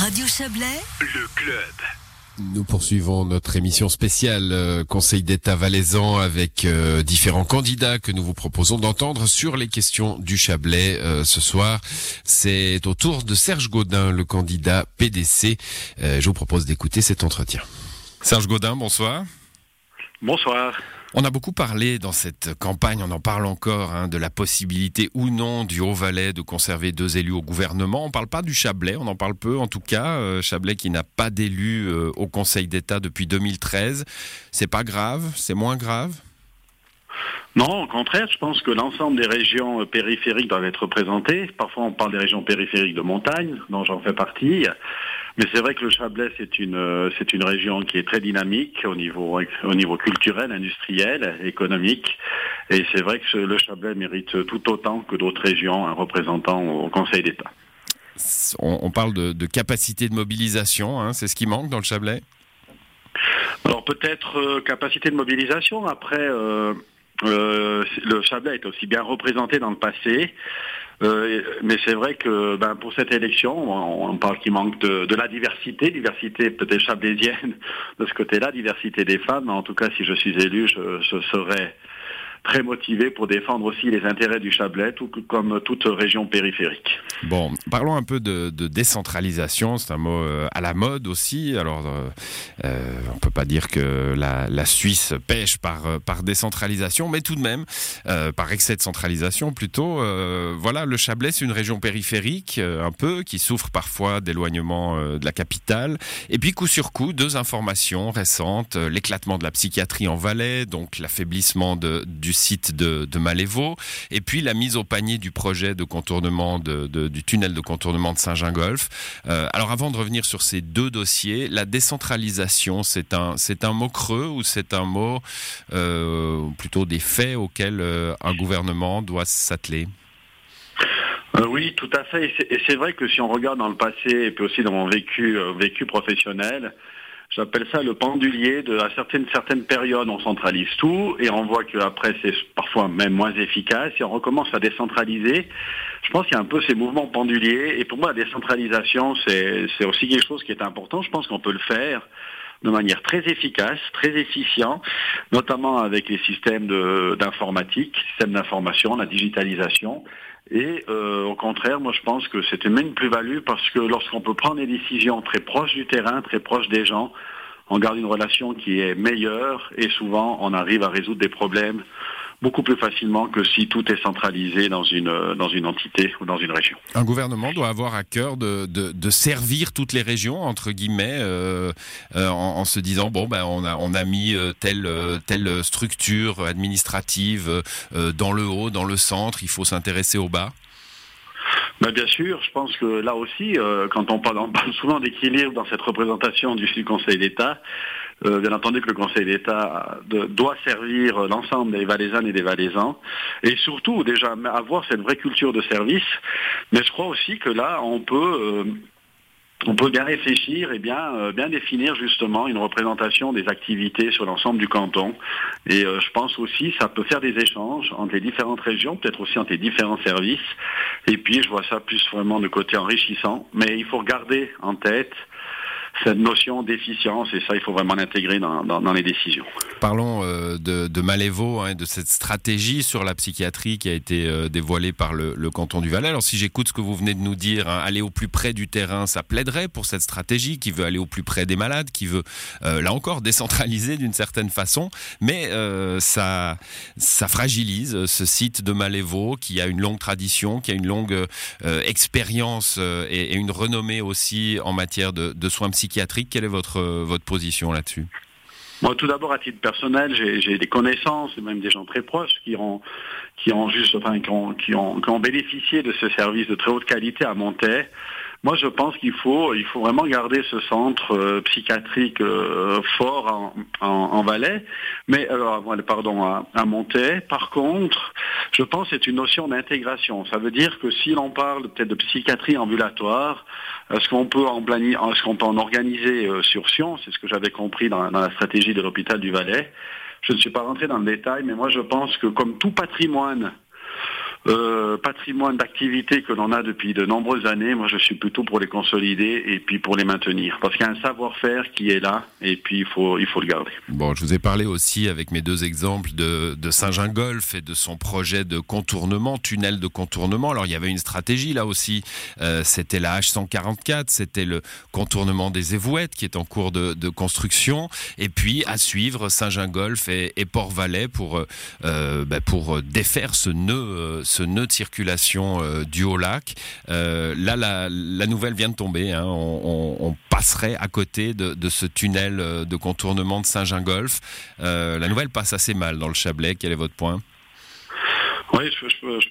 Radio Chablais, le club. Nous poursuivons notre émission spéciale euh, Conseil d'État valaisan avec euh, différents candidats que nous vous proposons d'entendre sur les questions du Chablais euh, ce soir. C'est au tour de Serge Gaudin, le candidat PDC. je vous propose d'écouter cet entretien. Serge Gaudin, bonsoir. Bonsoir. On a beaucoup parlé dans cette campagne, on en parle encore, hein, de la possibilité ou non du Haut-Valais de conserver deux élus au gouvernement. On ne parle pas du Chablais, on en parle peu en tout cas. Euh, Chablais qui n'a pas d'élu euh, au Conseil d'État depuis 2013. C'est pas grave, c'est moins grave? Non, au contraire, je pense que l'ensemble des régions euh, périphériques doivent être représentées. Parfois, on parle des régions périphériques de montagne, dont j'en fais partie. Mais c'est vrai que le Chablais, c'est une, euh, c'est une région qui est très dynamique au niveau, au niveau culturel, industriel, économique. Et c'est vrai que le Chablais mérite tout autant que d'autres régions un représentant au Conseil d'État. On, parle de, capacité de mobilisation, hein, c'est ce qui manque dans le Chablais? Alors peut-être euh, capacité de mobilisation. Après, euh, le Chablais est aussi bien représenté dans le passé. Euh, mais c'est vrai que ben, pour cette élection, on, parle qu'il manque de, la diversité, diversité peut-être chablaisienne de ce côté-là, diversité des femmes. En tout cas, si je suis élu, je, je serai très motivé pour défendre aussi les intérêts du Chablais, tout comme toute région périphérique. Bon, parlons un peu de, décentralisation, c'est un mot euh, à la mode aussi. Alors, euh, euh, on peut pas dire que la, Suisse pêche par, par décentralisation, mais tout de même, par excès de centralisation plutôt. voilà, le Chablais, c'est une région périphérique, un peu, qui souffre parfois d'éloignement de la capitale. Et puis, coup sur coup, deux informations récentes, l'éclatement de la psychiatrie en Valais, donc l'affaiblissement du site de, de Malévo, et puis la mise au panier du projet de contournement du tunnel de contournement de Saint-Gingolf. Euh, alors avant de revenir sur ces deux dossiers, la décentralisation, c'est un, c'est un mot creux ou c'est un mot euh, plutôt des faits auxquels euh, un gouvernement doit s'atteler? Oui, tout à fait. Et c'est vrai que si on regarde dans le passé et puis aussi dans mon vécu professionnel, J'appelle ça le pendulier. De, à certaines, certaines périodes, on centralise tout et on voit qu'après, c'est parfois même moins efficace et on recommence à décentraliser. Je pense qu'il y a un peu ces mouvements penduliers et pour moi, la décentralisation, c'est aussi quelque chose qui est important. Je pense qu'on peut le faire de manière très efficace, très efficient, notamment avec les systèmes d'informatique, systèmes d'information, la digitalisation. Et euh, au contraire, moi je pense que une même plus-value parce que lorsqu'on peut prendre des décisions très proches du terrain, très proches des gens, on garde une relation qui est meilleure et souvent on arrive à résoudre des problèmes beaucoup plus facilement que si tout est centralisé dans une, dans une entité ou dans une région. Un gouvernement doit avoir à cœur de, de, servir toutes les régions, entre guillemets, euh, euh, en, se disant, bon, ben, on, a, on a mis euh, telle, telle structure administrative dans le haut, dans le centre, il faut s'intéresser au bas. Ben bien sûr, je pense que là aussi, quand on parle, on parle souvent d'équilibre dans cette représentation du Conseil d'État, euh, bien entendu que le Conseil d'État doit servir l'ensemble des Valaisannes et des Valaisans, et surtout déjà avoir cette vraie culture de service. Mais je crois aussi que là, on peut euh, on peut bien réfléchir et bien, euh, bien définir justement une représentation des activités sur l'ensemble du canton. Et je pense aussi ça peut faire des échanges entre les différentes régions, peut-être aussi entre les différents services. Et puis je vois ça plus vraiment de côté enrichissant. Mais il faut garder en tête cette notion d'efficience et ça, il faut vraiment l'intégrer dans, les décisions. Parlons euh, de, de Malévo, hein, de cette stratégie sur la psychiatrie qui a été euh, dévoilée par le, canton du Valais. Alors si j'écoute ce que vous venez de nous dire, hein, aller au plus près du terrain, ça plaiderait pour cette stratégie qui veut aller au plus près des malades, qui veut, euh, là encore, décentraliser d'une certaine façon, mais ça, fragilise ce site de Malévo qui a une longue tradition, qui a une longue expérience et, une renommée aussi en matière de soins psychiatriques psychiatrique. Quelle est votre, euh, votre position là-dessus? Moi, tout d'abord, à titre personnel, j'ai des connaissances, et même des gens très proches, qui ont, qui ont qui ont, qui ont, bénéficié de ce service de très haute qualité à Montaix. Moi, je pense qu'il faut, il faut vraiment garder ce centre euh, psychiatrique euh, fort en, Valais, mais alors, pardon, à, à. Par contre, je pense que c'est une notion d'intégration. Ça veut dire que si l'on parle peut-être de psychiatrie ambulatoire, est-ce qu'on peut en est-ce qu'on peut en organiser euh, sur Sion C'est ce que j'avais compris dans, dans la stratégie de l'hôpital du Valais. Je ne suis pas rentré dans le détail, mais moi je pense que comme tout patrimoine euh, patrimoine d'activité que l'on a depuis de nombreuses années, moi je suis plutôt pour les consolider et puis pour les maintenir. Parce qu'il y a un savoir-faire qui est là et puis il faut, il faut le garder. Bon, je vous ai parlé aussi avec mes deux exemples de, de Saint-Gingolf et de son projet de contournement, tunnel de contournement. Alors il y avait une stratégie là aussi, euh, c'était la H144, c'était le contournement des Évouettes qui est en cours de, construction. Et puis à suivre Saint-Gingolf et, et Port-Valais pour, euh, bah, pour défaire ce nœud ce nœud de circulation euh, du Haut-Lac. Euh, là, la, nouvelle vient de tomber. Hein. On, passerait à côté de, ce tunnel euh, de contournement de Saint-Gingolf. La nouvelle passe assez mal dans le Chablais. Quel est votre point? Oui, je,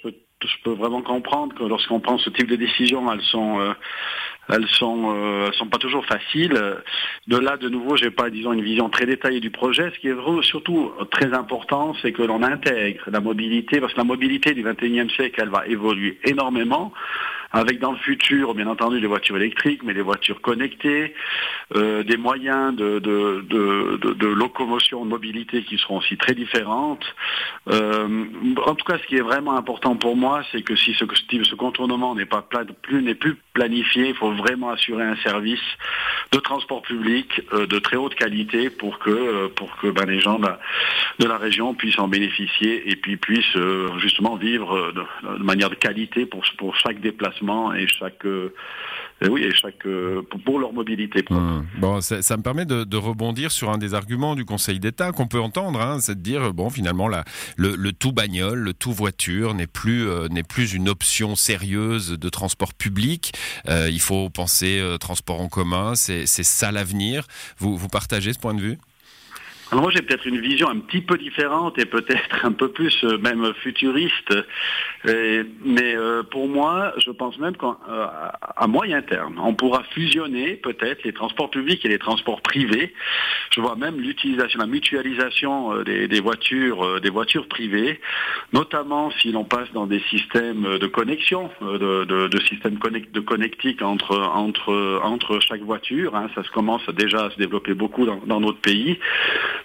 peux, vraiment comprendre que lorsqu'on prend ce type de décision, elles sont, elles sont, euh, sont pas toujours faciles. De là, de nouveau, j'ai pas, disons, une vision très détaillée du projet. Ce qui est surtout très important, c'est que l'on intègre la mobilité, parce que la mobilité du 21e siècle, elle va évoluer énormément avec dans le futur, bien entendu, des voitures électriques, mais des voitures connectées, euh, des moyens de, locomotion, de mobilité qui seront aussi très différentes. Euh, en tout cas, ce qui est vraiment important pour moi, c'est que si ce, contournement n'est pas plus n'est plus planifié, il faut vraiment assurer un service de transport public euh, de très haute qualité pour que pour que ben, les gens de la, région puissent en bénéficier et puis puissent justement vivre de, de, manière de qualité pour pour chaque déplacement et chaque euh, oui, et chaque euh, pour leur mobilité. Mmh. Bon, ça, me permet de, rebondir sur un des arguments du Conseil d'État qu'on peut entendre, hein, c'est de dire bon, finalement, la, le, tout bagnole, le tout voiture n'est plus euh, n'est plus une option sérieuse de transport public. Euh, il faut penser euh, transport en commun, c'est ça l'avenir. Vous vous partagez ce point de vue? Alors moi j'ai peut-être une vision un petit peu différente et peut-être un peu plus euh, même futuriste, mais euh, pour moi je pense même qu'à euh, moyen terme on pourra fusionner peut-être les transports publics et les transports privés. Je vois même l'utilisation, la mutualisation des, voitures, des voitures privées, notamment si l'on passe dans des systèmes de connexion, de systèmes connect, de connectique entre entre entre chaque voiture. Hein, ça se commence déjà à se développer beaucoup dans, dans notre pays.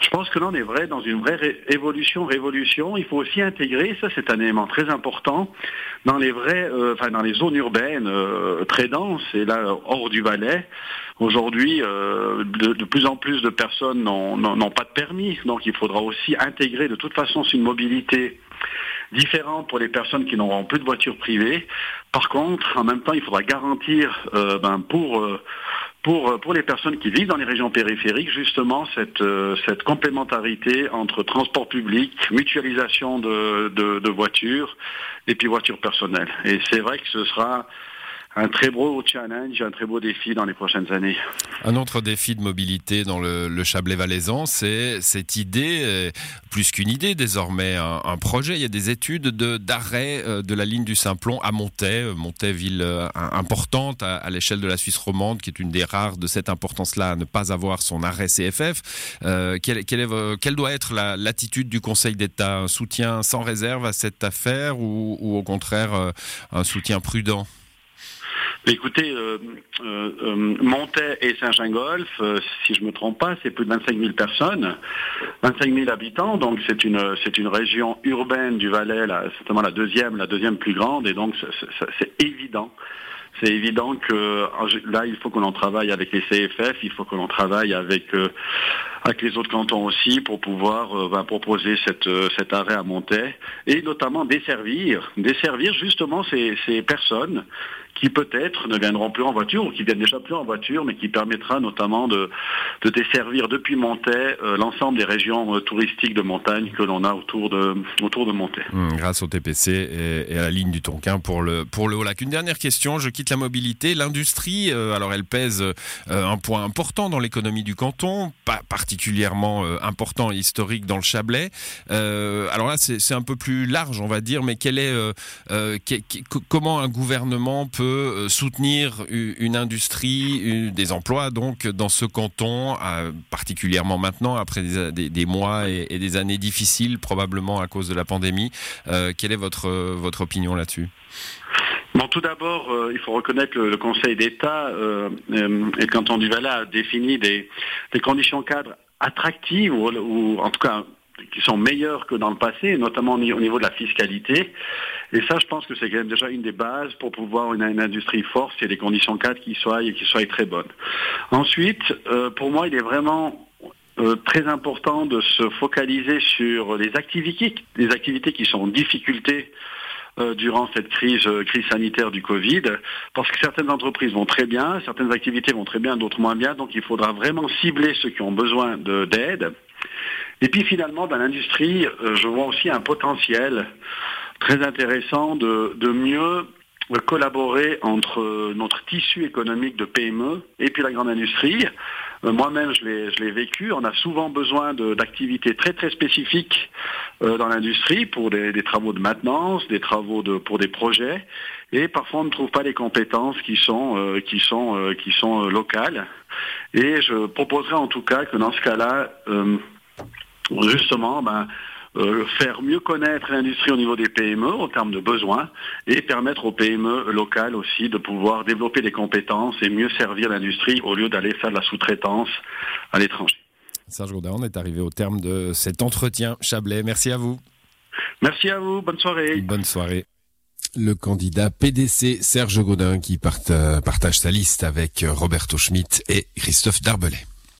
Je pense que là, on est vrai dans une vraie évolution, révolution. Il faut aussi intégrer, ça c'est un élément très important, dans les vrais, euh, enfin dans les zones urbaines euh, très denses et là hors du Valais. Aujourd'hui, euh, de, plus en plus de personnes n'ont pas de permis, donc il faudra aussi intégrer. De toute façon, une mobilité différente pour les personnes qui n'auront plus de voiture privée. Par contre, en même temps, il faudra garantir euh, ben, pour euh, pour, euh, pour les personnes qui vivent dans les régions périphériques, justement, cette, euh, cette complémentarité entre transport public, mutualisation de, de, de voitures et puis voitures personnelles. Et c'est vrai que ce sera un très beau challenge, un très beau défi dans les prochaines années. Un autre défi de mobilité dans le, le Chablais valaisan, c'est cette idée, euh, plus qu'une idée désormais, un, projet. Il y a des études d'arrêt de, euh, de, la ligne du Simplon à Montaix, euh, Montaix ville importante à, l'échelle de la Suisse romande, qui est une des rares de cette importance-là à ne pas avoir son arrêt CFF. Quelle, doit être l'attitude la, du Conseil d'État? Un soutien sans réserve à cette affaire ou au contraire un soutien prudent? Écoutez, euh, euh, euh, et Saint-Gingolf, euh, si je me trompe pas, c'est plus de 25 000 personnes, 25 000 habitants, donc c'est une région urbaine du Valais, là, certainement la deuxième, la deuxième plus grande, et donc c'est évident. C'est évident que là, il faut que l'on travaille avec les CFF, il faut que l'on travaille avec euh, avec les autres cantons aussi pour pouvoir ben, proposer cet arrêt à Montaix et notamment desservir, desservir justement ces personnes qui peut-être ne viendront plus en voiture ou qui viennent déjà plus en voiture, mais qui permettra notamment de, de desservir depuis Montaix euh, l'ensemble des régions euh, touristiques de montagne que l'on a autour de, autour de Montaix. Mmh, grâce au TPC et, à la ligne du Tonkin pour le, pour le Haut-Lac. Une dernière question, je quitte la mobilité. L'industrie, euh, alors elle pèse un point important dans l'économie du canton, pas particulièrement important et historique dans le Chablais. alors là, c'est un peu plus large, on va dire, mais quel est, comment un gouvernement peut peut soutenir une industrie, des emplois donc dans ce canton, particulièrement maintenant après des, mois et, des années difficiles probablement à cause de la pandémie. Euh, quelle est votre, votre opinion là-dessus? Bon, tout d'abord, euh, il faut reconnaître que le, Conseil d'État euh, euh, et le canton du Valais a défini des, des conditions cadres attractives ou en tout cas qui sont meilleurs que dans le passé, notamment au niveau de la fiscalité. Et ça, je pense que c'est quand même déjà une des bases pour pouvoir une, industrie forte, c'est des conditions cadres qui soient, qui soient très bonnes. Ensuite, euh, pour moi, il est vraiment euh, très important de se focaliser sur les activités, les activités qui sont en difficulté euh, durant cette crise sanitaire du Covid, parce que certaines entreprises vont très bien, certaines activités vont très bien, d'autres moins bien, donc il faudra vraiment cibler ceux qui ont besoin d'aide. Et puis finalement, dans l'industrie, je vois aussi un potentiel très intéressant de, de mieux collaborer entre notre tissu économique de PME et puis la grande industrie. Euh, moi-même, je l'ai vécu. On a souvent besoin d'activités très très spécifiques euh, dans l'industrie pour des, des, travaux de maintenance, des travaux de, pour des projets. Et parfois, on ne trouve pas les compétences qui sont euh, qui sont euh, qui sont euh, locales. Et je proposerais en tout cas que dans ce cas-là, justement, ben, euh, faire mieux connaître l'industrie au niveau des PME en termes de besoins et permettre aux PME locales aussi de pouvoir développer des compétences et mieux servir l'industrie au lieu d'aller faire de la sous-traitance à l'étranger. Serge Gaudin, on est arrivé au terme de cet entretien. Chablais, merci à vous. Merci à vous, bonne soirée. Bonne soirée. Le candidat PDC Serge Gaudin qui partage sa liste avec Roberto Schmitt et Christophe Darbelay.